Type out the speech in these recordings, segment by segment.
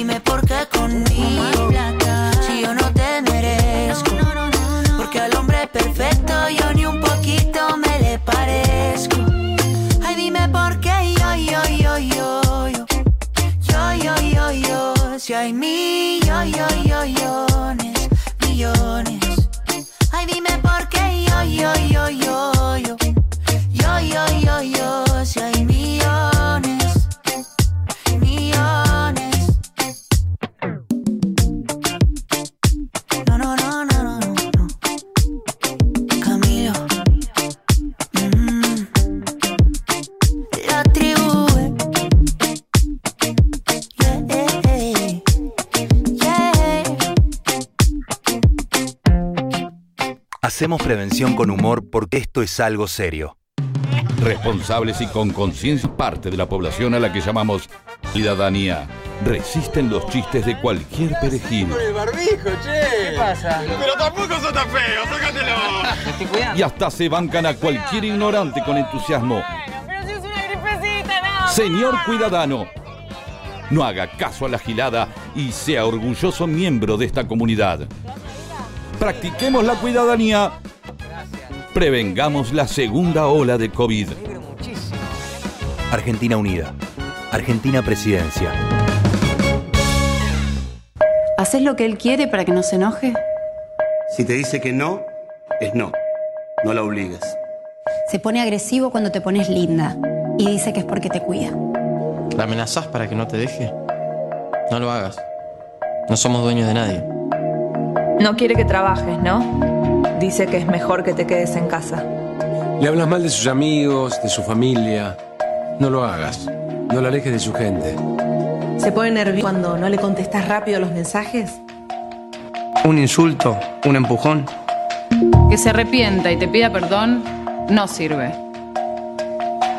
dime por qué esto es algo serio. Responsables y con conciencia parte de la población a la que llamamos ciudadanía. Resisten los chistes de cualquier perejil el barbijo, che. ¿Qué pasa? Pero tampoco son tan feos, sácatelo. Y hasta se bancan a cualquier ignorante con entusiasmo. Pero si es una gripecita, más. Señor Cuidadano, no haga caso a la gilada y sea orgulloso miembro de esta comunidad. Practiquemos la cuidadanía. Prevengamos la segunda ola de COVID. Argentina Unida. Argentina Presidencia. ¿Haces lo que él quiere para que no se enoje? Si te dice que no, es no. No la obligues. Se pone agresivo cuando te pones linda y dice que es porque te cuida. ¿La amenazás para que no te deje? No lo hagas. No somos dueños de nadie. No quiere que trabajes, ¿no? Dice que es mejor que te quedes en casa. Le hablas mal de sus amigos, de su familia. No lo hagas. No la alejes de su gente. ¿Se pone nervioso cuando no le contestas rápido los mensajes? Un insulto, un empujón. Que se arrepienta y te pida perdón no sirve.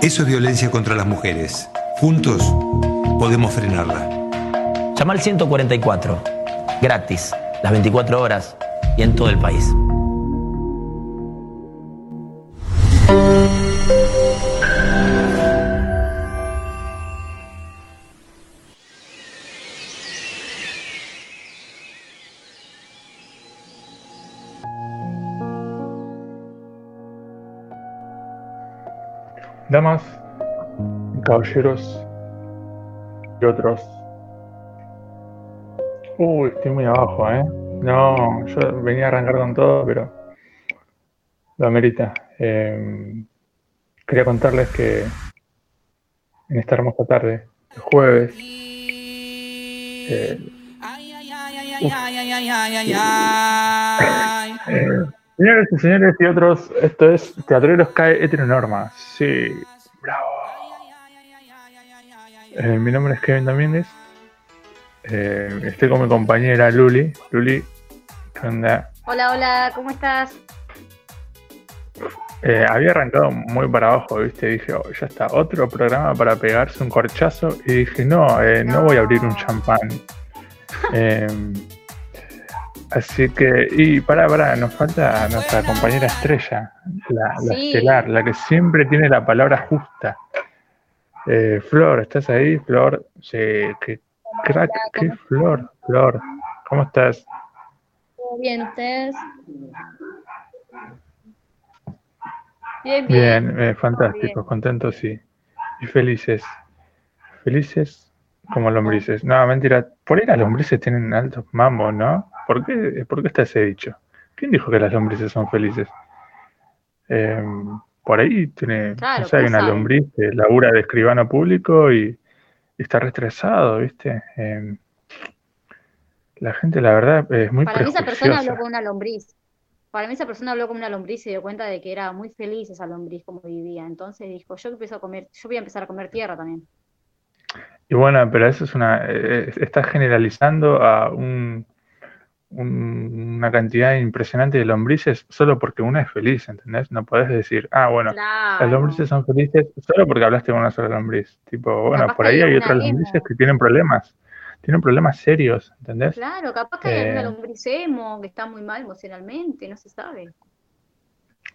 Eso es violencia contra las mujeres. Juntos podemos frenarla. Llama al 144. Gratis. Las 24 horas y en todo el país. Damas, caballeros y otros. Uy, estoy muy abajo, ¿eh? No, yo venía a arrancar con todo, pero lo amerita. Eh, quería contarles que en esta hermosa tarde, el jueves, eh, Señores y señores y otros, esto es Teatreros cae heteronorma. Sí, bravo. Eh, mi nombre es Kevin Domínguez. Eh, estoy con mi compañera Luli. Luli, ¿qué onda? Hola, hola, ¿cómo estás? Eh, había arrancado muy para abajo, ¿viste? Dije, oh, ya está, otro programa para pegarse un corchazo. Y dije, no, eh, no voy a abrir un champán. Eh, así que, y para, para, nos falta nuestra compañera estrella, la, la Sí. estelar, la que siempre tiene la palabra justa. Eh, Flor, ¿estás ahí? Flor, sí, qué crack, qué Flor, Flor, ¿cómo estás? ¿Todo bien, ustedes? Bien, bien. Bien, eh, fantásticos, contentos sí. Y felices. Felices como lombrices. No, mentira. Por ahí las lombrices tienen altos mambos, ¿no? ¿Por qué, ¿Por qué está ese dicho? ¿Quién dijo que las lombrices son felices? Eh, por ahí tiene, Claro, no sé, hay ¿quién una sabe? lombriz que labura de escribano público y, y está restresado, ¿viste? Eh, la gente, la verdad, es muy Para mí esa persona habló con una lombriz. Para mí esa persona habló con una lombriz y se dio cuenta de que era muy feliz esa lombriz como vivía. Entonces dijo, yo empiezo a comer, yo voy a empezar a comer tierra también. Y bueno, pero eso es una. eh, estás generalizando a un, un- una cantidad impresionante de lombrices solo porque una es feliz, ¿entendés? No podés decir, ah, bueno, las lombrices son felices solo porque hablaste con una sola lombriz. Tipo, bueno, Capaz por ahí hay otras lombrices que tienen problemas. Tienen problemas serios, ¿entendés? Claro, capaz que hay alguna Eh, lombriz emo que está muy mal emocionalmente, no se sabe.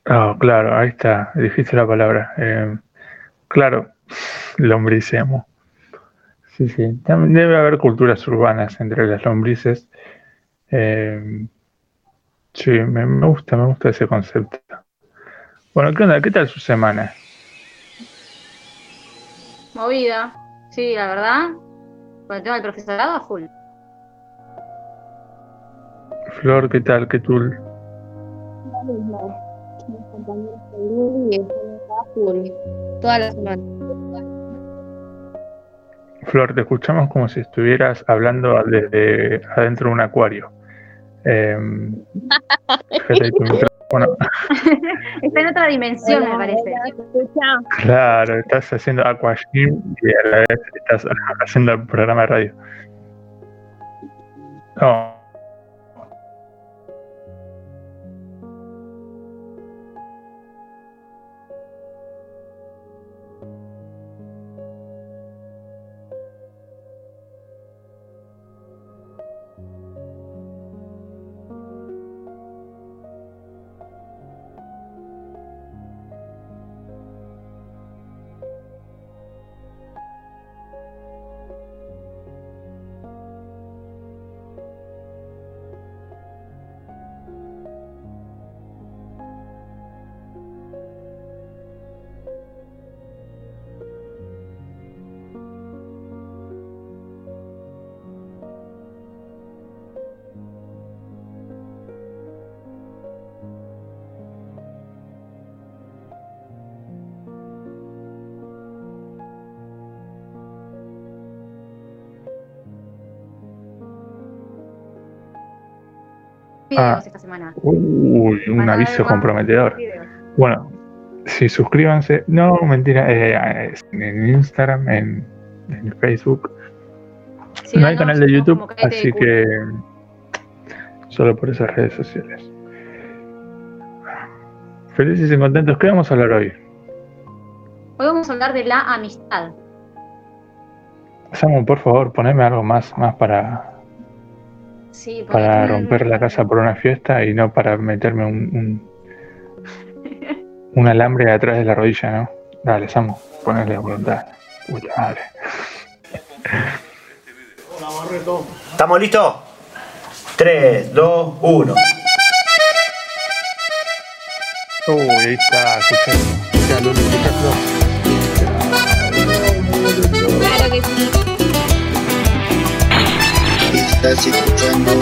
oh, claro, ahí está, dijiste la palabra. Eh, claro, lombricemo. Sí, sí. También debe haber culturas urbanas entre las lombrices. Eh, sí, me, me gusta, me gusta ese concepto. Bueno, ¿qué onda? ¿Qué tal su semana? Movida. Sí, la verdad. Con el tema del profesorado, a full. Flor, ¿qué tal? ¿Qué tú? Toda la semana. Flor, te escuchamos como si estuvieras hablando desde adentro de un acuario. Eh, micrófono. Está en otra dimensión, me parece. Claro, estás haciendo aquagym y a la vez estás haciendo el programa de radio. No. Videos Ah. esta semana. Uy, un aviso comprometedor. Bueno, sí, suscríbanse. No, mentira. eh, en Instagram, en, en Facebook. no hay canal de YouTube, así que solo por esas redes sociales. Felices y contentos. ¿Qué vamos a hablar hoy? Hoy vamos a hablar de la amistad. Samu, por favor, poneme algo más, más para, Sí, para romper la casa por una fiesta y no para meterme un, un, un alambre atrás de la rodilla, ¿no? Dale, Samu, ponerle voluntad. Puta madre. ¿Estamos listos? 3, 2, 1. Uy, ahí está, escuchando. Claro que sí. Estás escuchando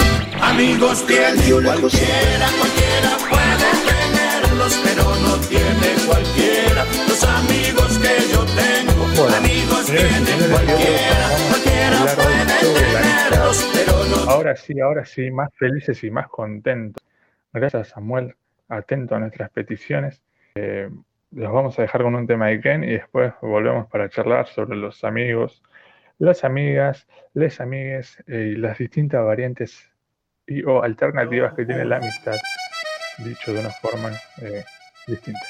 Amigos tiene cualquiera, cualquiera puede tenerlos, pero no tiene cualquiera. Los amigos que yo tengo, Bueno, amigos tiene señores, cualquiera, a cualquiera puede tenerlos, pero no Ahora sí, ahora sí, más felices y más contentos. Gracias, Samuel, atento a nuestras peticiones. Eh, los vamos a dejar con un tema de Ken y después volvemos para charlar sobre los amigos, las amigas, les amigues eh, y las distintas variantes o alternativas que tiene la amistad, dicho de una forma eh, distinta.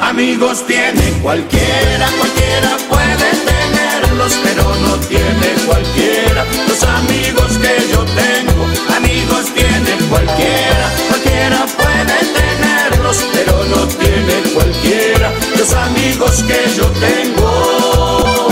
Amigos tiene cualquiera, cualquiera puede tenerlos, pero no tiene cualquiera. Los amigos que yo tengo, amigos tiene cualquiera, cualquiera puede tenerlos, pero no tiene cualquiera. Los amigos que yo tengo.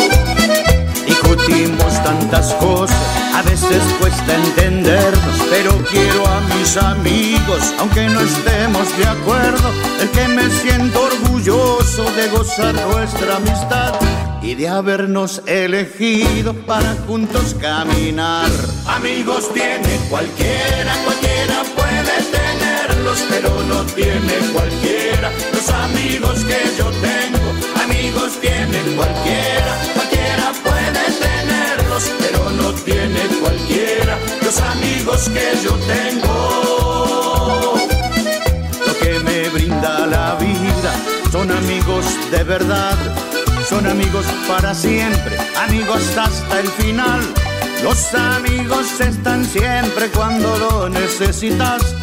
Discutimos tantas cosas, a veces cuesta entendernos, pero quiero a mis amigos, aunque no estemos de acuerdo, el que me siento orgulloso de gozar nuestra amistad y de habernos elegido para juntos caminar. Amigos tiene cualquiera, cualquiera tenerlos, pero no tiene cualquiera. Los amigos que yo tengo, amigos tiene cualquiera, cualquiera puede tenerlos, pero no tiene cualquiera. Los amigos que yo tengo. Lo que me brinda la vida son amigos de verdad, son amigos para siempre, amigos hasta el final. Los amigos están siempre cuando lo necesitas,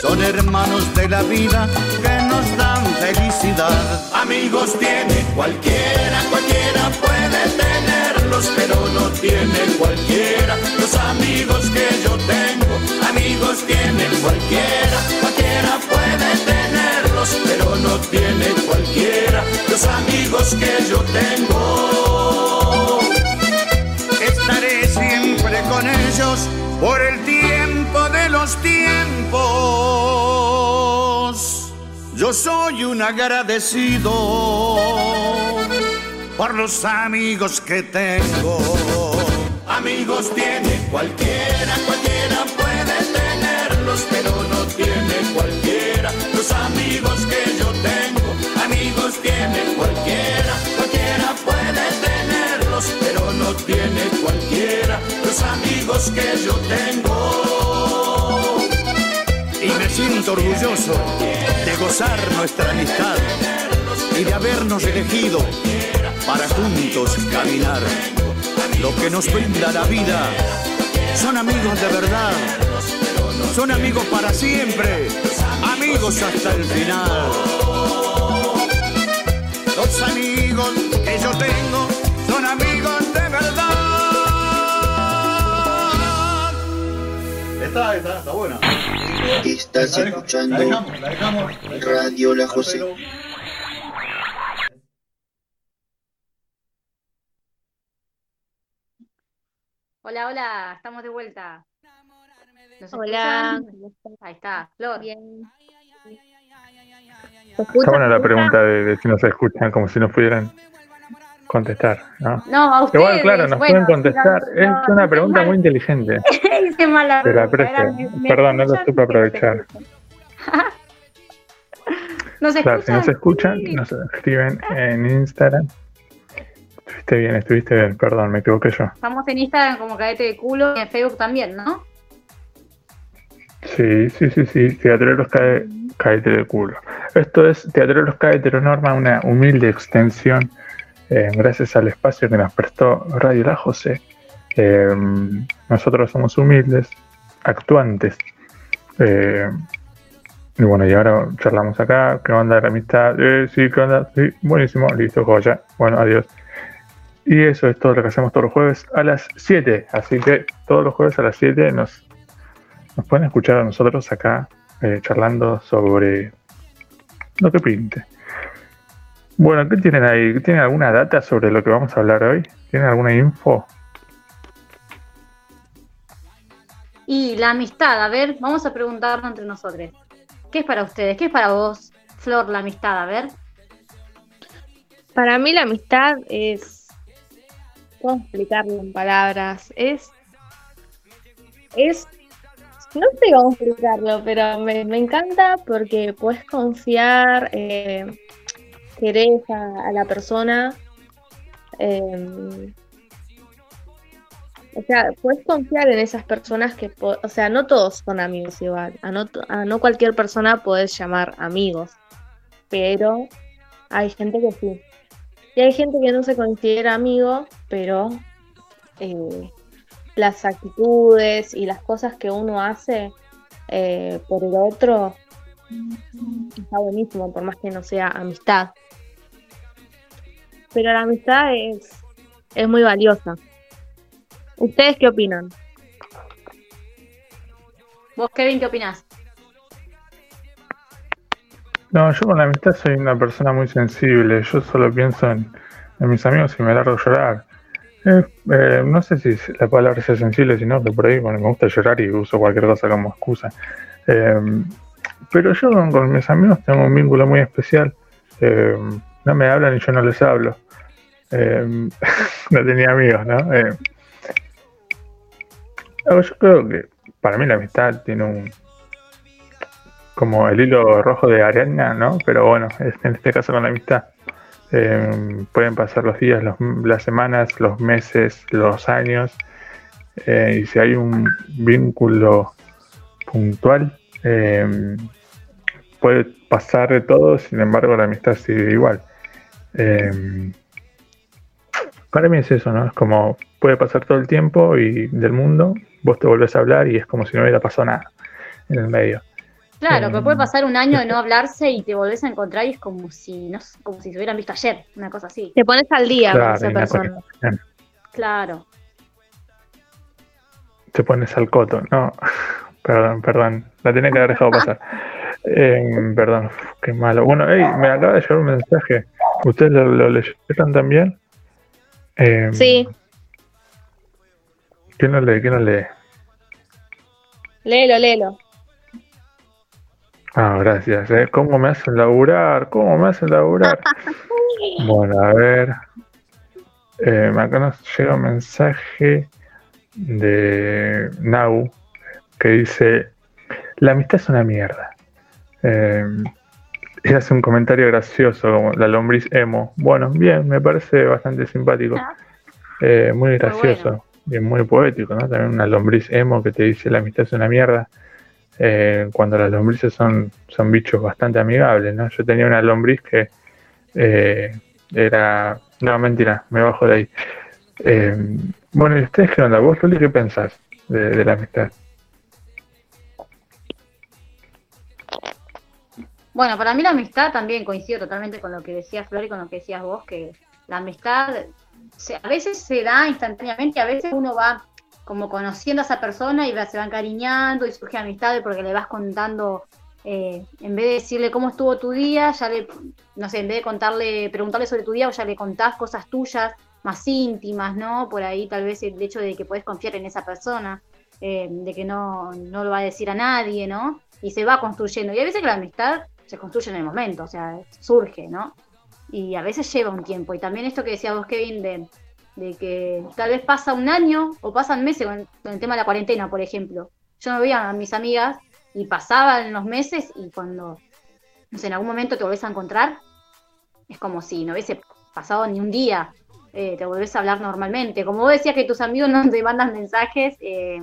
son hermanos de la vida que nos dan felicidad. Amigos tiene cualquiera, cualquiera puede tenerlos, pero no tiene cualquiera los amigos que yo tengo. Amigos tiene cualquiera, cualquiera puede tenerlos, pero no tiene cualquiera los amigos que yo tengo. Estaré siempre con ellos por el tiempo los tiempos. Yo soy un agradecido por los amigos que tengo. Amigos tiene cualquiera, cualquiera puede tenerlos, pero no tiene cualquiera los amigos que yo tengo. Amigos tiene cualquiera, cualquiera puede tenerlos, pero no tiene cualquiera los amigos que yo tengo. Siento orgulloso de gozar nuestra amistad y de habernos elegido para juntos caminar. Lo que nos brinda la vida son amigos de verdad, son amigos para siempre, amigos hasta el final. Los amigos que yo tengo son amigos de verdad. Está, está, está buena. Estás escuchando Radio La José. Hola, hola, estamos de vuelta. ¿Nos Hola. Ahí está, Flor. Está buena la pregunta de, de si nos escuchan, como si nos pudieran contestar, ¿no? No, a ustedes. Igual, claro, nos bueno, pueden contestar. es una pregunta muy inteligente. Te la aprecio. Perdón, no lo escuchan, supe aprovechar. ¿Nos Claro, si escuchan? nos escuchan, nos escriben en Instagram. Estuviste bien, estuviste bien, perdón, me equivoqué yo. Estamos en Instagram como Cadete de Culo y en Facebook también, ¿no? Sí, sí, sí, sí, Teatreros cae, caete de culo. Esto es Teatreros cae heteronorma, una humilde extensión, eh, gracias al espacio que nos prestó Radio La José. Eh, nosotros somos humildes, actuantes. eh, y bueno, y ahora charlamos acá, ¿qué onda la amistad? Eh, sí, ¿qué onda? Sí, buenísimo, listo, joya. Bueno, adiós. Y eso es todo lo que hacemos todos los jueves a las 7. Así que todos los jueves a las 7 nos, nos pueden escuchar a nosotros acá charlando sobre lo que pinte. Bueno, ¿qué tienen ahí? ¿Tienen alguna data sobre lo que vamos a hablar hoy? ¿Tienen alguna info? Y la amistad, a ver, vamos a preguntarnos entre nosotros. ¿Qué es para ustedes? ¿Qué es para vos, Flor, la amistad? A ver. Para mí la amistad es. ¿Cómo explicarlo en palabras? Es. Es. No sé cómo explicarlo, pero me, me encanta porque puedes confiar, eh, querés a, la persona. eh, o sea, puedes confiar en esas personas que, o sea, no todos son amigos igual. A no, a no cualquier persona puedes llamar amigos, pero hay gente que sí. Y hay gente que no se considera amigo, pero eh, las actitudes y las cosas que uno hace eh, por el otro está buenísimo, por más que no sea amistad. Pero la amistad es, es muy valiosa. ¿Ustedes qué opinan? ¿Vos, Kevin, qué opinás? No, yo con la amistad soy una persona muy sensible. Yo solo pienso en, en mis amigos y me largo a llorar. Eh, eh, no sé si la palabra sea sensible, sino que por ahí bueno, me gusta llorar y uso cualquier cosa como excusa. Eh, pero yo con, con mis amigos tengo un vínculo muy especial. No me hablan y yo no les hablo. Eh, no tenía amigos, ¿no? Eh, yo creo que para mí la amistad tiene un, como el hilo rojo de arena, ¿no? Pero bueno, es- en este caso con la amistad. eh, pueden pasar los días, los- las semanas, los meses, los años. eh, y si hay un vínculo puntual, puede pasar de todo, sin embargo la amistad sigue igual. Eh, para mí es eso, ¿no? Es como puede pasar todo el tiempo y del mundo, vos te volvés a hablar y es como si no hubiera pasado nada en el medio. Claro, que Eh, puede pasar un año de no hablarse y te volvés a encontrar y es como si no como si se hubieran visto ayer, una cosa así. Te pones al día con Claro, esa hay una persona. Claro. Te pones al coto. No, perdón, perdón. La tenía que haber dejado pasar. Eh, perdón, qué malo. Bueno, hey, me acaba de llegar un mensaje. ¿Ustedes lo, lo leyeron también? Eh, Sí, ¿Quién lo lee? ¿Quién lo lee? léelo, léelo. Ah, gracias. ¿eh? ¿Cómo me hacen laburar? ¿Cómo me hacen laburar? Bueno, a ver. Eh, acá nos llega un mensaje de Nau que dice: La amistad es una mierda. Eh, y hace un comentario gracioso, como la lombriz emo. Bueno, bien, me parece bastante simpático. Eh, muy gracioso y muy poético, ¿no? También una lombriz emo que te dice la amistad es una mierda. eh, cuando las lombrices son, son bichos bastante amigables, ¿no? Yo tenía una lombriz que eh, era... No, mentira, me bajo de ahí. Bueno, ¿y ustedes qué onda? ¿Vos, Luli, qué pensás de, de la amistad? Bueno, para mí la amistad también coincido totalmente con lo que decías Flor y con lo que decías vos, que la amistad se- a veces se da instantáneamente, a veces uno va como conociendo a esa persona y se va encariñando y surge amistad porque le vas contando, eh, en vez de decirle cómo estuvo tu día, ya le, no sé, en vez de contarle, preguntarle sobre tu día, vos ya le contás cosas tuyas más íntimas, ¿no? Por ahí tal vez el hecho de que puedes confiar en esa persona, eh, de que no, no lo va a decir a nadie, ¿no? Y se va construyendo. Y a veces que la amistad se construye en el momento, o sea, surge, ¿no? Y a veces lleva un tiempo. Y también esto que decía vos, Kevin, de, de que tal vez pasa un año o pasan meses con, el tema de la cuarentena, por ejemplo. Yo no veía a mis amigas y pasaban los meses y cuando, no sé, en algún momento te volvés a encontrar, es como si no hubiese pasado ni un día, eh, te volvés a hablar normalmente. Como vos decías que tus amigos no te mandan mensajes eh,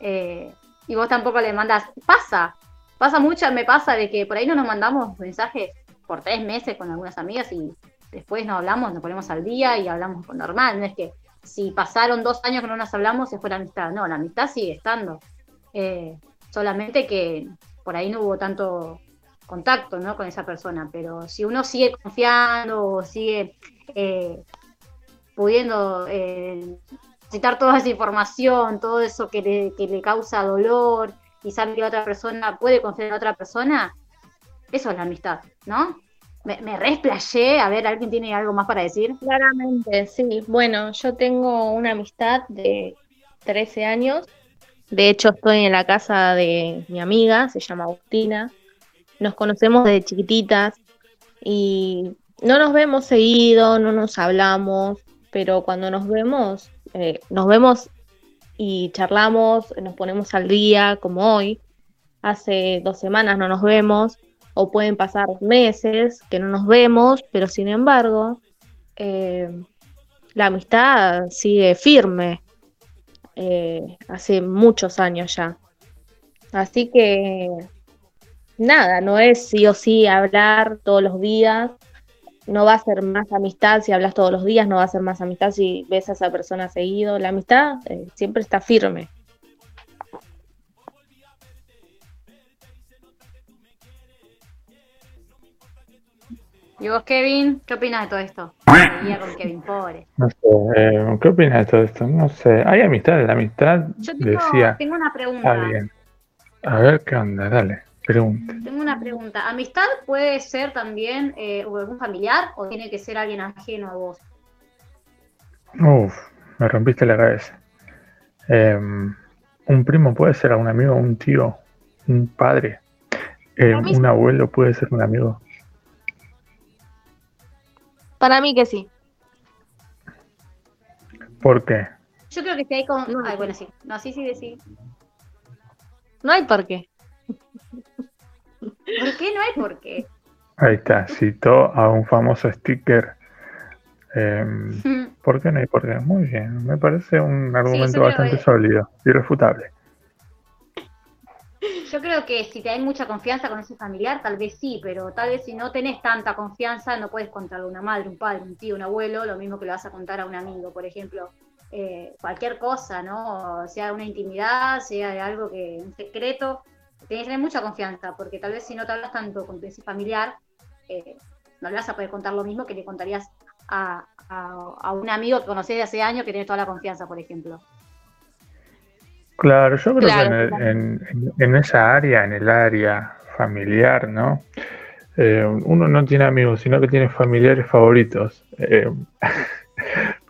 eh, y vos tampoco le mandas, pasa, pasa mucho, me pasa de que por ahí no nos mandamos mensajes por tres meses con algunas amigas y después nos hablamos, nos ponemos al día y hablamos con normal. No es que si pasaron dos años que no nos hablamos se fue la amistad. No, la amistad sigue estando. Eh, solamente que por ahí no hubo tanto contacto ¿no? con esa persona. Pero si uno sigue confiando o sigue eh, pudiendo eh, citar toda esa información, todo eso que le, que le causa dolor sabe que otra persona puede confiar en otra persona, eso es la amistad, ¿no? Me, me resplayé, a ver, ¿alguien tiene algo más para decir? Claramente, sí. Bueno, yo tengo una amistad de 13 años. De hecho, estoy en la casa de mi amiga, se llama Agustina. Nos conocemos desde chiquititas y no nos vemos seguido, no nos hablamos, pero cuando nos vemos, eh, nos vemos y charlamos, nos ponemos al día, como hoy. Hace dos semanas no nos vemos, o pueden pasar meses que no nos vemos, pero sin embargo, eh, la amistad sigue firme eh, hace muchos años ya. Así que nada, no es sí o sí hablar todos los días, no va a ser más amistad si hablas todos los días, no va a ser más amistad si ves a esa persona seguido. La amistad eh, siempre está firme. ¿Y vos, Kevin? ¿Qué opinas de todo esto? Seguía con Kevin, pobre. No sé, eh, ¿qué opinas de todo esto? No sé, hay amistad, la amistad Yo tengo, decía, tengo una pregunta. está bien. A ver qué onda, dale, pregunta. Tengo una pregunta. ¿Amistad puede ser también eh, algún familiar o tiene que ser alguien ajeno a vos? Uf, me rompiste la cabeza. Eh, un primo puede ser un amigo, un tío, un padre. Eh, mí un abuelo puede ser un amigo. Para mí que sí. ¿Por qué? Yo creo que si hay con... Ay, bueno, sí. No, sí, sí, sí. No hay por qué. ¿Por qué no hay por qué? Ahí está, citó a un famoso sticker. Eh, ¿Por qué no hay por qué? Muy bien, me parece un argumento bastante sólido, irrefutable. Yo creo que si te hay mucha confianza con ese familiar, tal vez sí, pero tal vez si no tenés tanta confianza, no puedes contarle a una madre, un padre, un tío, un abuelo, lo mismo que le vas a contar a un amigo, por ejemplo. Eh, cualquier cosa, ¿no? Sea una intimidad, sea de algo que, un secreto, Tienes que tener mucha confianza, porque tal vez si no te hablas tanto con tu familiar, eh, no le vas a poder contar lo mismo que le contarías a, a- a un amigo que conocés de hace años que tiene toda la confianza, por ejemplo. Claro, yo creo Claro, que en, el- claro. en esa área, en el área familiar, ¿no? Eh, uno no tiene amigos, sino que tiene familiares favoritos, eh,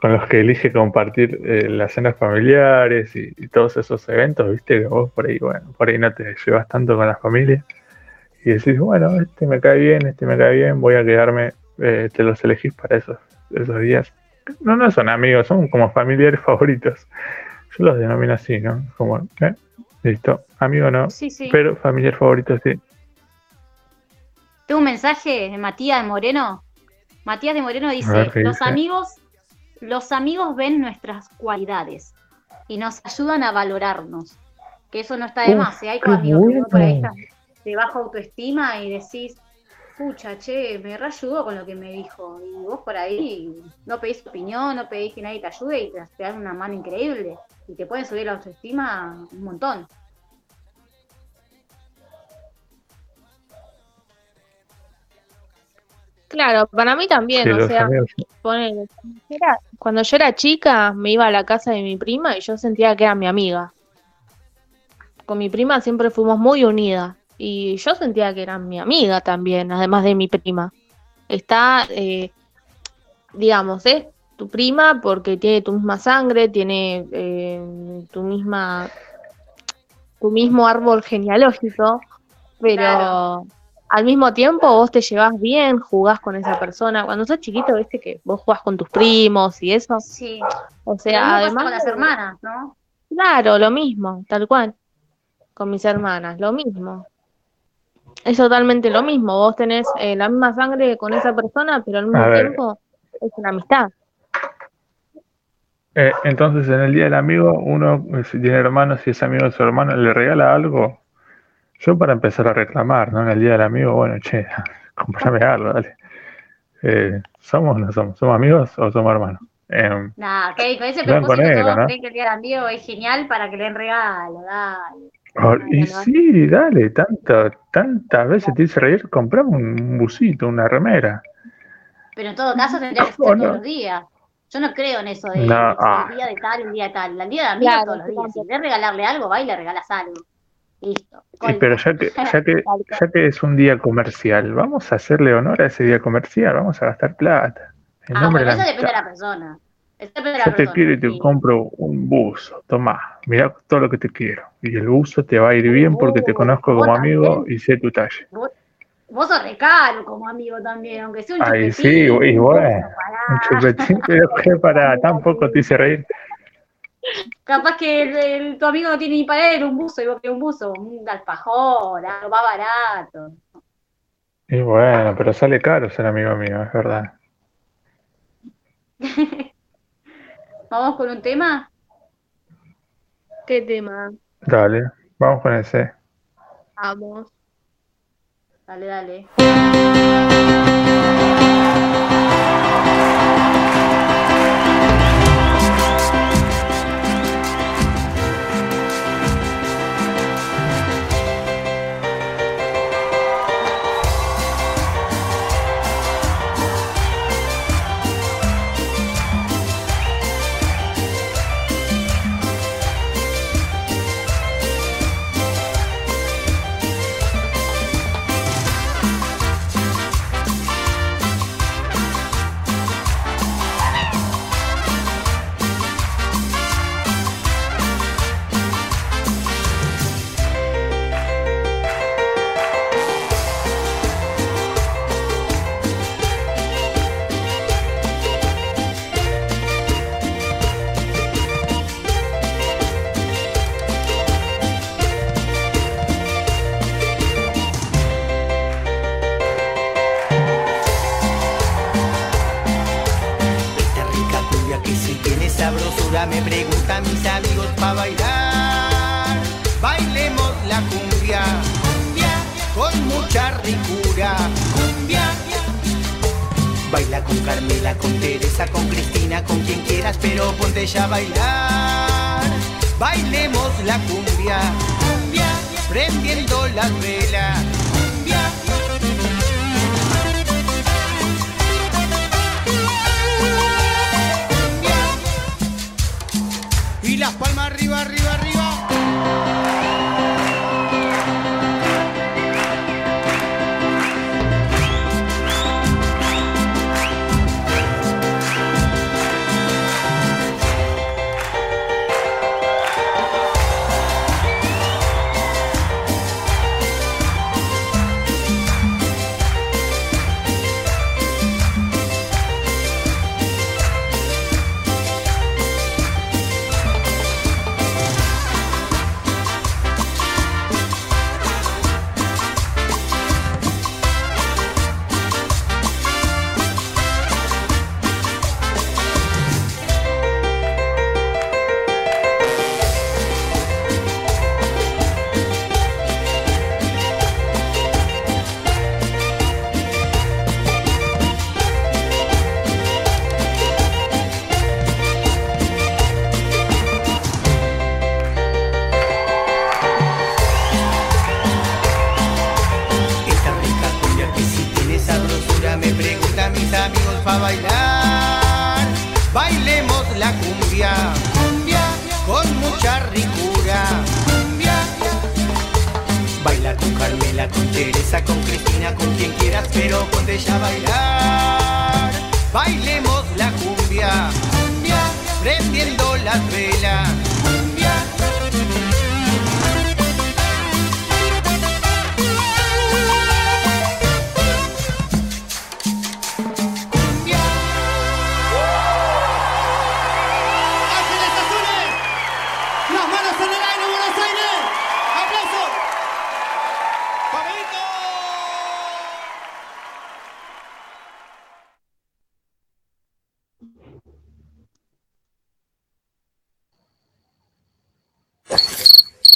con los que elige compartir eh, las cenas familiares y, y todos esos eventos, viste, que vos por ahí, bueno, por ahí no te llevas tanto con la familia y decís, bueno, este me cae bien, este me cae bien, voy a quedarme, eh, te los elegís para esos, esos días. No, no son amigos, son como familiares favoritos. Yo los denomino así, ¿no? Como, ¿eh? Listo, amigo no, Sí, sí. pero familiar favorito sí. Tengo un mensaje de Matías de Moreno. Matías de Moreno dice, ver, ¿qué los dice? amigos, los amigos ven nuestras cualidades y nos ayudan a valorarnos. Que eso no está de más. ¿eh? Hay amigos que vos por ahí estás de baja autoestima y decís, pucha, che, me reayudó con lo que me dijo. Y vos por ahí no pedís opinión, no pedís que nadie te ayude y te, te dan una mano increíble. Y te pueden subir la autoestima un montón. Claro, para mí también, Sí, o sea, ponele, cuando yo era- cuando yo era chica me iba a la casa de mi prima y yo sentía que era mi amiga. Con mi prima siempre fuimos muy unidas y yo sentía que era mi amiga también, además de mi prima. Está, eh, digamos, es tu prima porque tiene tu misma sangre, tiene eh, tu misma, tu mismo árbol genealógico, pero Claro. Al mismo tiempo vos te llevas bien, jugás con esa persona. Cuando sos chiquito, viste que vos jugás con tus primos y eso. Sí. O sea, además. con las hermanas, ¿no? Claro, lo mismo, tal cual. Con mis hermanas, lo mismo. Es totalmente lo mismo. Vos tenés eh, la misma sangre con esa persona, pero al mismo A ver. tiempo es una amistad. Eh, entonces, en el día del amigo, uno, eh, si tiene hermanos, si es amigo de su hermano, le regala algo. Yo para empezar a reclamar, ¿no? En el día del amigo, bueno, che, comprame algo, dale. Eh, ¿Somos o no somos? ¿Somos amigos o somos hermanos? Nada, que con ese propósito negro, todos ¿no? creen que el día del amigo es genial para que le den regalo, dale. oh, y sí, dale, tanto, tantas veces te hice reír, comprame un busito, una remera. Pero en todo caso tendría que ser todos no. los días. Yo no creo en eso de No, de ah. el día de tal, el día de tal. El día de amigo Claro, todos los días. Si querés regalarle algo, va y le regalas algo. Listo. Y pero ya que, ya que, ya que es un día comercial, vamos a hacerle honor a ese día comercial, vamos a gastar plata. En Ah, nombre bueno, de la eso depende de la persona. Eso depende de la Yo te quiero y te sí. compro un buzo, tomá, mira todo lo que te quiero. Y el buzo te va a ir bien porque te conozco vos como amigo y sé tu talla. Vos, sos re caro como amigo también, aunque sea un Ay, chupetín. sí, y bueno, un chupetín, pero que para, tampoco te hice reír. Capaz que el- el- tu amigo no tiene ni para él un buzo y vos un buzo, un alfajor, algo más barato. Y bueno, pero sale caro ser amigo mío, es verdad. Vamos con un tema. ¿Qué tema? Dale, vamos con ese. Vamos. Dale, dale.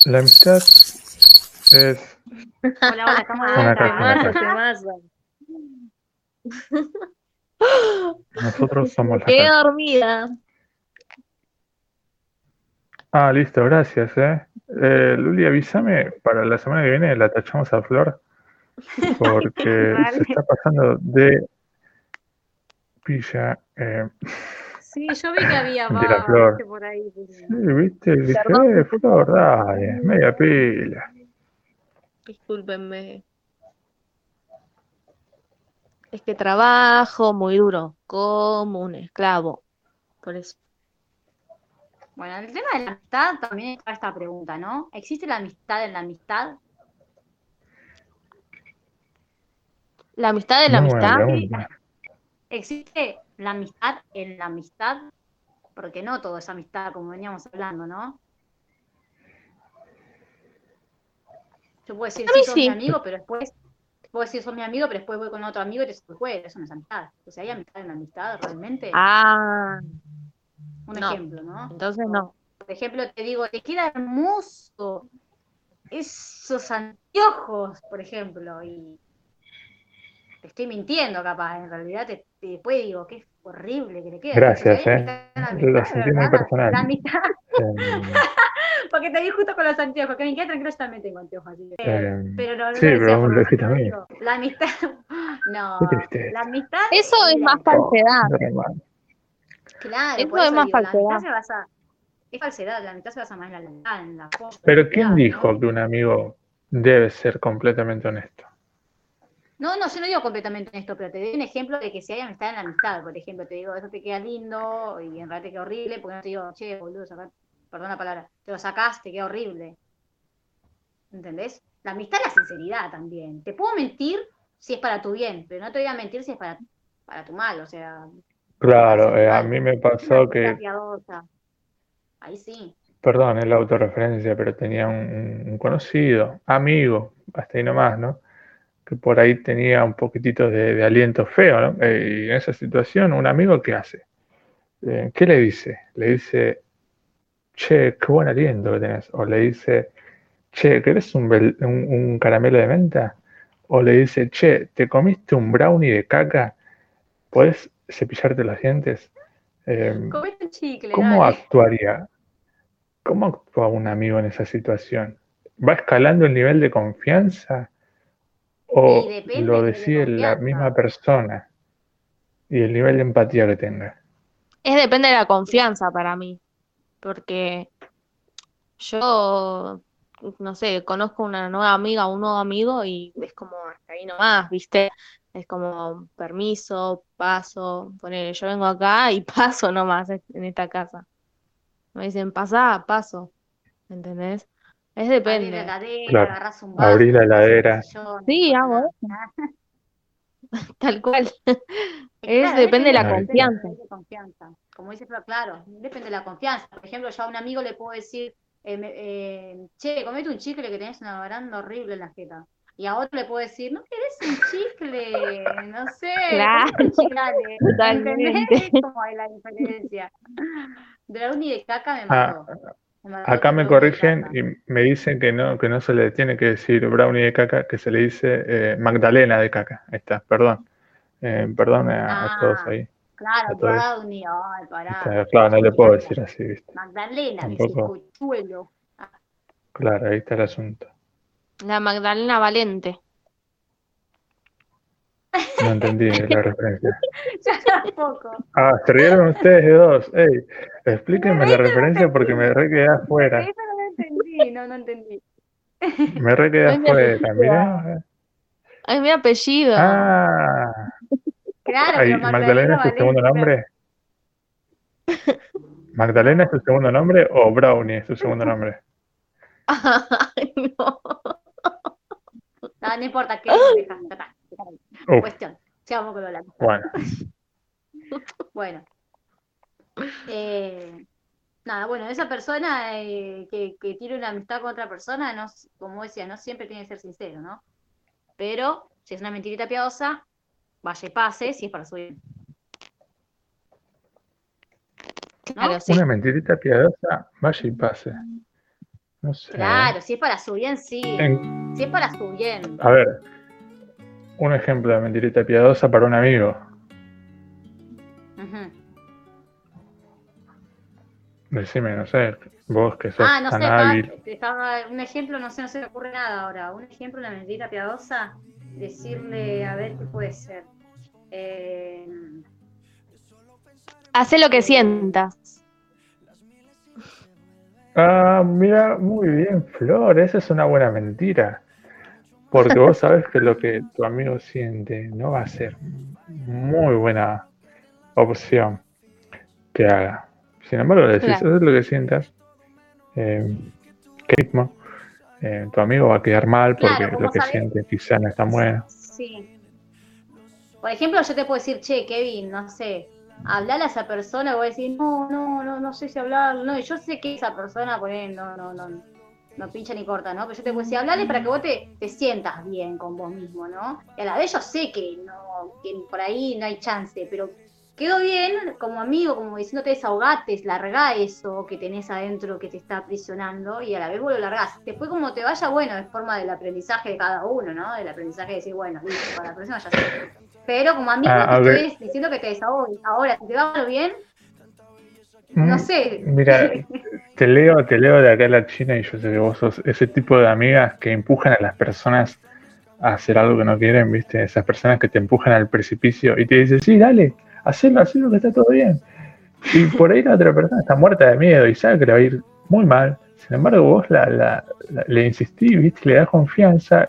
La amistad es. Hola, hola, estamos Una Temazo, temazo. Nosotros somos la casa. dormida. Ah, listo, gracias, eh. Eh, Luli, avísame, para la semana que viene la tachamos a Flor, porque Vale. se está pasando de pilla. eh, Sí, yo vi que había la más flor. viste, por ahí. sí, viste, dije, eh, Flor, dale, media pila. Discúlpenme. Es que trabajo muy duro, como un esclavo. Por eso. Bueno, el tema de la amistad también está esta pregunta, ¿no? ¿Existe la amistad en la amistad? ¿La amistad de la amistad? ¿Existe la amistad en la amistad? Porque no todo es amistad, como veníamos hablando, ¿no? Yo puedo decir, sí, sos mi sí. amigo, pero después, puedo decir, sos mi amigo, pero después voy con otro amigo y te juego, eso no es amistad. O sea, ¿hay amistad en la amistad realmente? Ah, Un no. ejemplo, ¿no? entonces no. Por ejemplo, te digo, te queda hermoso esos anteojos, por ejemplo, y te estoy mintiendo capaz, en realidad te, te- después digo, qué horrible que le queda. Gracias, eh. la Lo sentí muy ¿verdad? personal. La amistad, Eh, porque te vi justo con los anteojos, que me queda tranquilo, yo también tengo anteojos, así que- eh, pero no, no sí, lo pero lo dijiste a mí. La amistad, no, Qué tristeza. la amistad Eso es más falsedad. Claro, Eso por es eso más digo, la amistad falsedad. se basa, es falsedad, la amistad se basa más en la lealtad, en la Pero ¿quién dijo ¿no? que un amigo debe ser completamente honesto? No, no, yo no digo completamente esto, pero te doy un ejemplo de que si hay amistad en la amistad, por ejemplo, te digo, eso te queda lindo y en realidad te queda horrible, porque no te digo, che, boludo, sacá, perdón la palabra, te lo sacás, te queda horrible. ¿Entendés? La amistad es la sinceridad también. Te puedo mentir si es para tu bien, pero no te voy a mentir si es para, para tu mal, o sea, Claro, eh, a mí me pasó que. Ahí sí. perdón, es la autorreferencia, pero tenía un, un conocido, amigo, hasta ahí nomás, ¿no? Que por ahí tenía un poquitito de, de aliento feo, ¿no? Eh, y en esa situación, un amigo, ¿qué hace? Eh, ¿qué le dice? Le dice, che, qué buen aliento que tenés. O le dice, che, ¿querés un, bel- un- un caramelo de menta? O le dice, che, ¿te comiste un brownie de caca? ¿Puedes cepillarte los dientes? Eh, Comete un chicle, ¿Cómo dale. actuaría? ¿Cómo actúa un amigo en esa situación? ¿va escalando el nivel de confianza o lo de decide la confianza. misma persona y el nivel de empatía que tenga? Es depende de la confianza para mí. Porque yo, no sé, conozco una nueva amiga o un nuevo amigo y es como hasta ahí nomás, ¿viste? Es como permiso, paso, ponele, yo vengo acá y paso nomás en esta casa. Me dicen, pasá, paso. ¿Entendés? Es Abrir la depende. heladera, Claro, agarrás un vaso, abrir la heladera. Sí, hago eso. Tal cual. Es Claro, depende de la confianza. de confianza. Como dice Flor, claro, depende de la confianza. Por ejemplo, yo a un amigo le puedo decir, eh, eh, che, comete un chicle que tenés una baranda horrible en la jeta. Y a otro le puedo decir, ¿no querés un chicle? No sé, Claro. comete un chicle. Totalmente. ¿Entendés? Como hay la diferencia. Brownie de caca me Ah, mató Acá me corrigen y me dicen que no, que no se le tiene que decir brownie de caca, que se le dice eh, Magdalena de caca. Ahí está, perdón. Eh, perdón a, a todos ahí. Claro, todos. brownie, ay, pará. Está- claro, no le puedo decir así, ¿viste? Magdalena, dice Tampoco. cochuelo. Claro, ahí está el asunto. La Magdalena Valente. No entendí la referencia. Yo tampoco. Ah, se rieron ustedes de dos. Ey, explíquenme la referencia porque me re quedé afuera. Eso no lo entendí, no, no entendí. Me re quedé No afuera. Mirá. Es mi apellido. Ah, Claro, Ay, pero ¿Magdalena es tu segundo nombre? ¿Magdalena es tu segundo nombre o Brownie es tu segundo nombre? Ay, no. No, no importa, que deja, Uf. Cuestión, sigamos con lo hablando. Bueno, Bueno. Eh, nada, bueno, esa persona eh, que, que tiene una amistad con otra persona, no, como decía, no siempre tiene que ser sincero, ¿no? Pero si es una mentirita piadosa, vaya y pase, si es para su bien. ¿No? Claro, sí. una mentirita piadosa, vaya y pase. No sé. Claro, si es para su bien, sí. En- Si es para su bien. a ver, un ejemplo de mentirita piadosa para un amigo. Decime, no sé, vos que sos Ah, no tan hábil. estaba- un ejemplo, no sé, no se me ocurre nada ahora. Un ejemplo, una mentira piadosa, decirle, a ver qué puede ser. Eh, Hacé lo que sientas. Ah, mira, muy bien, Flor, esa es una buena mentira. Porque vos sabes que lo que tu amigo siente no va a ser muy buena opción que haga. Sin embargo, le decís, Claro. lo que sientas, eh, que mismo, eh, tu amigo va a quedar mal porque Claro, lo que sabés- siente quizá no es tan bueno. sí. Por ejemplo, yo te puedo decir, che, Kevin, no sé, hablarle a esa persona y voy a decir, no, no, no, no sé si hablar, no, yo sé que esa persona, por ahí, no, no, no, no pincha ni corta, ¿no? Pero yo te puedo decir, hablarle para que vos te, te sientas bien con vos mismo, ¿no? Y a la vez yo sé que no, que por ahí no hay chance, pero quedó bien como amigo, como diciéndote desahogate, largá eso que tenés adentro que te está aprisionando y a la vez vos lo largás. Después como te vaya, bueno, es forma del aprendizaje de cada uno, ¿no? Del aprendizaje de decir, bueno, listo, para la próxima ya sé. Pero como amigo Ah, te estoy diciendo que te desahogues. Ahora, si te va bien, Mm, no sé. Mira, te leo, te leo de acá la China y yo sé que vos sos ese tipo de amigas que empujan a las personas a hacer algo que no quieren, ¿viste? Esas personas que te empujan al precipicio y te dicen, sí, dale, hacelo, hacelo que está todo bien. Y por ahí la otra persona está muerta de miedo y sabe que le va a ir muy mal. Sin embargo, vos la, la- la- le insistís, ¿viste? Le das confianza.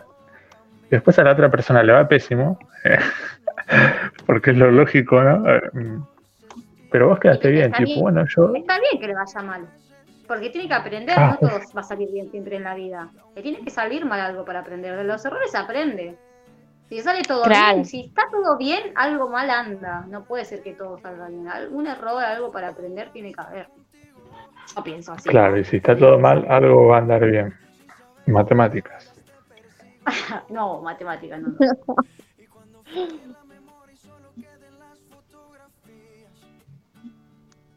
Después a la otra persona le va pésimo, porque es lo lógico, ¿no? Eh, mm, Pero vos quedaste bien, Está tipo, bien. bueno, yo Está bien que le vaya mal. Porque tiene que aprender, Ah, no todo va a salir bien siempre en la vida. Le tiene que salir mal algo para aprender. De los errores se aprende. Si sale todo Claro. bien, si está todo bien, algo mal anda. No puede ser que todo salga bien. Algún error, algo para aprender tiene que haber. Yo pienso así. Claro, y si está todo mal, algo va a andar bien. Matemáticas. no, matemática, no. no.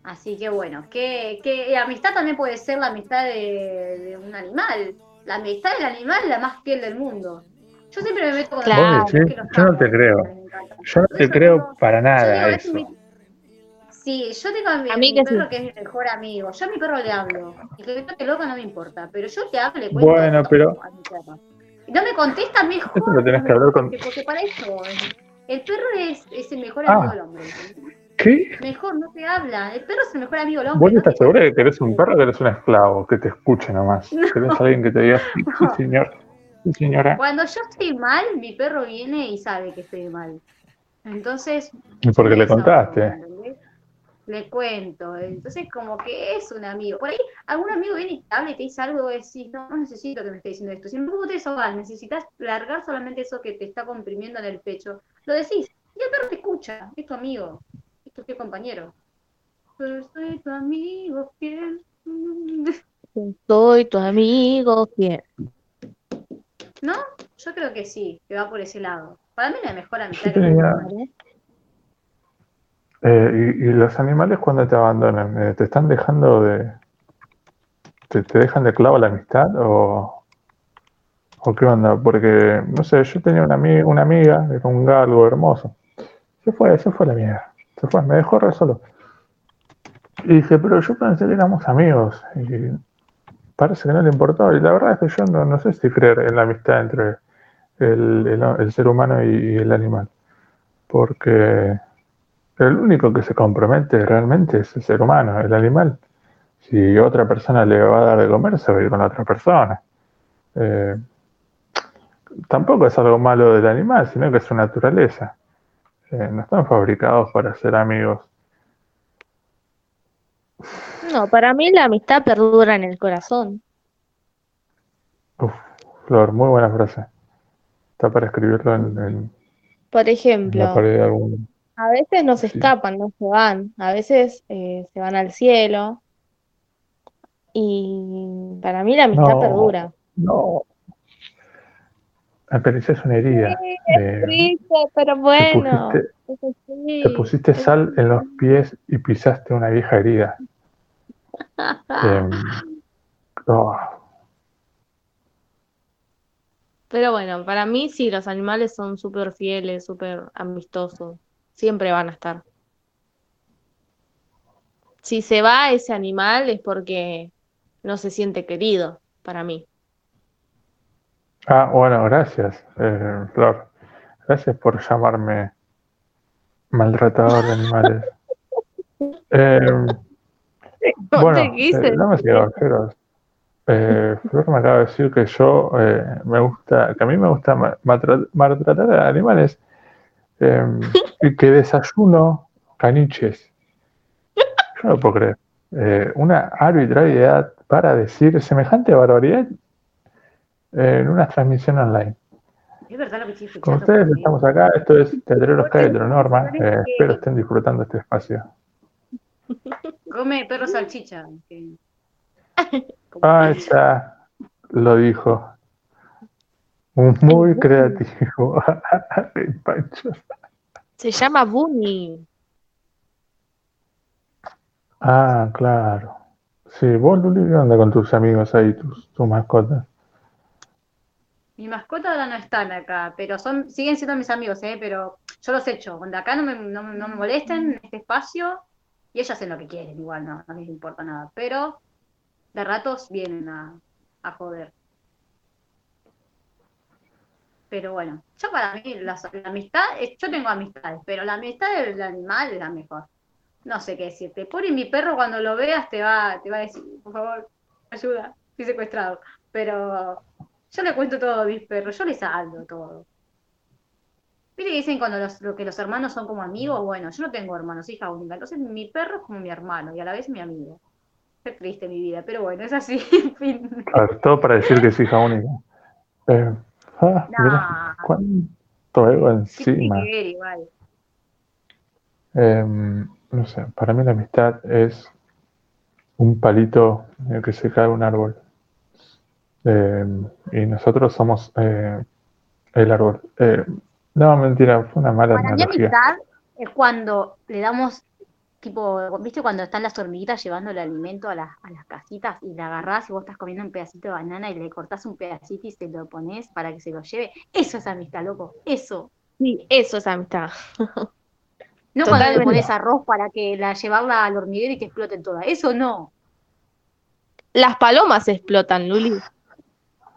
Así que bueno, que, que amistad también puede ser la amistad de, de un animal. La amistad del animal es la más fiel del mundo. Yo siempre me meto con Claro. Decís, yo no te creo. Yo no te creo para nada eso. mi- Sí, yo tengo a mi, A mí mi que perro sí. que es mi mejor amigo. Yo a mi perro le hablo. Y que esté loco no me importa. Pero yo le hablo, le cuento Bueno, pero a mi perro. Y no me contesta mejor. Eso lo tenés que hablar con- Porque, porque para eso. El perro es, es el mejor Ah. amigo del hombre. ¿Qué? Mejor, no te habla. El perro es el mejor amigo del ¿Vos hombre. no estás segura de que eres un perro o que eres un esclavo? Que te escuche nomás. ¿Querés alguien que te diga, sí, sí, señor, sí, señora? Cuando yo estoy mal, mi perro viene y sabe que estoy mal. Entonces, Y porque le eso, contaste. ¿entendés? Le cuento. Entonces, como que es un amigo. Por ahí, algún amigo viene y te habla y te dice algo y decís, no, no necesito que me esté diciendo esto. Si no te desahogar, necesitas largar solamente eso que te está comprimiendo en el pecho. Lo decís. Y el perro te escucha. Es tu amigo. Fiel compañero. Pero soy tu amigo fiel. Soy tu amigo fiel. ¿No? Yo creo que sí, que va por ese lado. Para mí la mejor amistad que tenía- tengo, ¿eh? Eh, y, y los animales cuando te abandonan, eh, ¿te están dejando de... Te, te dejan de clavo la amistad o, o qué onda? Porque, no sé, yo tenía una, ami- una amiga, era un galgo hermoso. Se fue, se fue la mierda. Se me dejó re solo. Y dije, pero yo pensé que éramos amigos. Y parece que no le importó. Y la verdad es que yo no, no sé si creer en la amistad entre el, el- el ser humano y, y el animal. Porque el único que se compromete realmente es el ser humano, el animal. Si otra persona le va a dar de comer, se va a ir con la otra persona. Eh, tampoco es algo malo del animal, sino que es su naturaleza. Eh, no están fabricados para ser amigos. No, para mí la amistad perdura en el corazón. Flor, muy buena frase. Está para escribirlo en, en- Por en la ejemplo, algún... a veces no se escapan, no se van. A veces eh, se van al cielo. Y para mí la amistad No. perdura. No. Acaricias una herida. Eh, Triste, pero bueno. pusiste- es. Te pusiste sal en los pies y pisaste una vieja herida. Em, oh, Pero bueno, para mí sí, los animales son súper fieles, súper amistosos. Siempre van a estar. Si se va ese animal es porque no se siente querido, para mí. Ah, bueno, gracias, eh, Flor. Gracias por llamarme maltratador de animales. Em, No bueno, eh, y decir. caballeros, eh, Flor me acaba de decir que yo eh, me gusta, que a mí me gusta ma- maltra- maltratar a animales em, y que desayuno caniches. Yo no puedo creer. Eh, una arbitrariedad para decir semejante barbaridad en una transmisión online. Es verdad lo que estoy Con ustedes también. estamos acá, esto es Teatreros Cae Heteronorma. Eh, espero estén disfrutando este espacio. Come perro salchicha. que- Ah, ya lo dijo. Muy creativo. El Pancho. Se llama Bunny. Ah, claro. Sí, vos, Luli, ¿qué onda con tus amigos ahí, tus, tus mascotas? Mi mascota ahora no están acá, pero son, siguen siendo mis amigos, ¿eh? Pero yo los echo. Cuando acá no me, no, me molesten en este espacio, y ellos hacen lo que quieren, igual no, no les importa nada. Pero de ratos vienen a, a joder. Pero bueno, yo para mí la, amistad, yo tengo amistades, pero la amistad del animal es la mejor. No sé qué decirte. Pobre mi perro cuando lo veas te va, te va a decir, por favor, ayuda, estoy secuestrado. Pero yo le cuento todo a mis perros, yo les hablo todo. Viste que dicen cuando los, lo que los hermanos son como amigos, bueno, yo no tengo hermanos, hija única, entonces mi perro es como mi hermano y a la vez mi amigo. Qué triste mi vida, pero bueno, es así, en fin. Claro, todo para decir que es hija única. Eh, ah, cuánto ego ¿Qué tiene encima. que ver igual? Em, no sé, para mí la amistad es un palito en el que se cae un árbol. Em, y nosotros somos eh, el árbol. Eh, no, mentira, fue una mala Para mí analogía. amistad es cuando le damos, tipo, ¿viste cuando están las hormiguitas llevando el alimento a las, a las casitas y la agarrás y vos estás comiendo un pedacito de banana y le cortás un pedacito y se lo pones para que se lo lleve? Eso es amistad, loco, eso. Sí, eso es amistad. No cuando le Totalmente. pones arroz para que la llevarla al hormiguero y que exploten todas. Eso no. Las palomas explotan, Luli.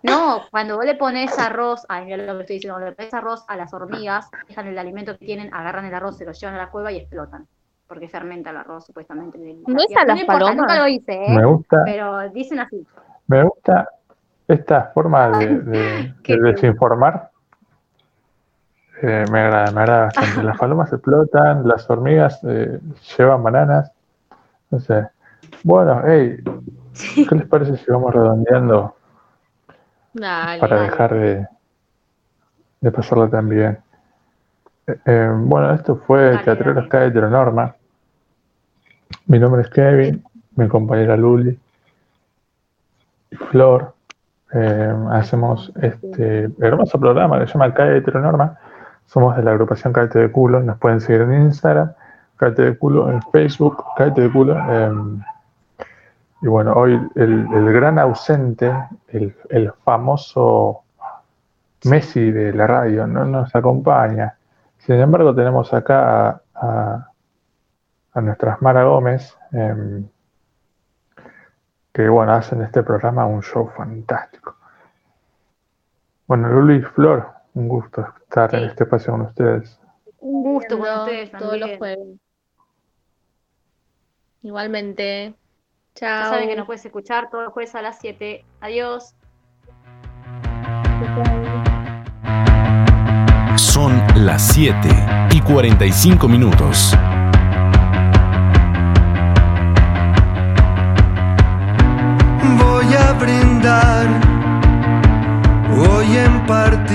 No, cuando vos le pones arroz, ay, mira lo que estoy diciendo, cuando le pones arroz a las hormigas, dejan el alimento que tienen, agarran el arroz, se lo llevan a la cueva y explotan. Porque fermenta el arroz, supuestamente. ¿No es a las importa, palomas? Nunca lo hice, ¿eh? Me gusta. Pero dicen así. Me gusta esta forma de, de- Qué de desinformar. Eh, me agrada, me agrada bastante. Las palomas explotan, las hormigas eh, llevan bananas. No sé. Bueno, hey, ¿qué les parece si vamos redondeando Dale, para dale. dejar de, de pasarlo tan bien? Eh, eh, bueno, esto fue Teatreros K Heteronorma. Mi nombre es Kevin, mi compañera Luli y Flor. Eh, hacemos este hermoso programa que se llama Cae Heteronorma. Somos de la agrupación Caete de Culo. Nos pueden seguir en Instagram, Caete de Culo, en Facebook, Caete de Culo. Y bueno, hoy el, el gran ausente, el, el famoso Messi de la radio, no nos acompaña. Sin embargo, tenemos acá a, a, a nuestras Mara Gómez, em, que bueno, hacen este programa un show fantástico. Bueno, Luli y Flor, un gusto estar en este espacio con ustedes. Un gusto con ustedes todos los jueves. Igualmente. Ya Chao. saben que nos puedes escuchar todos los jueves a las 7. Adiós. Son las 7 y 45 minutos. Voy a brindar hoy en particular,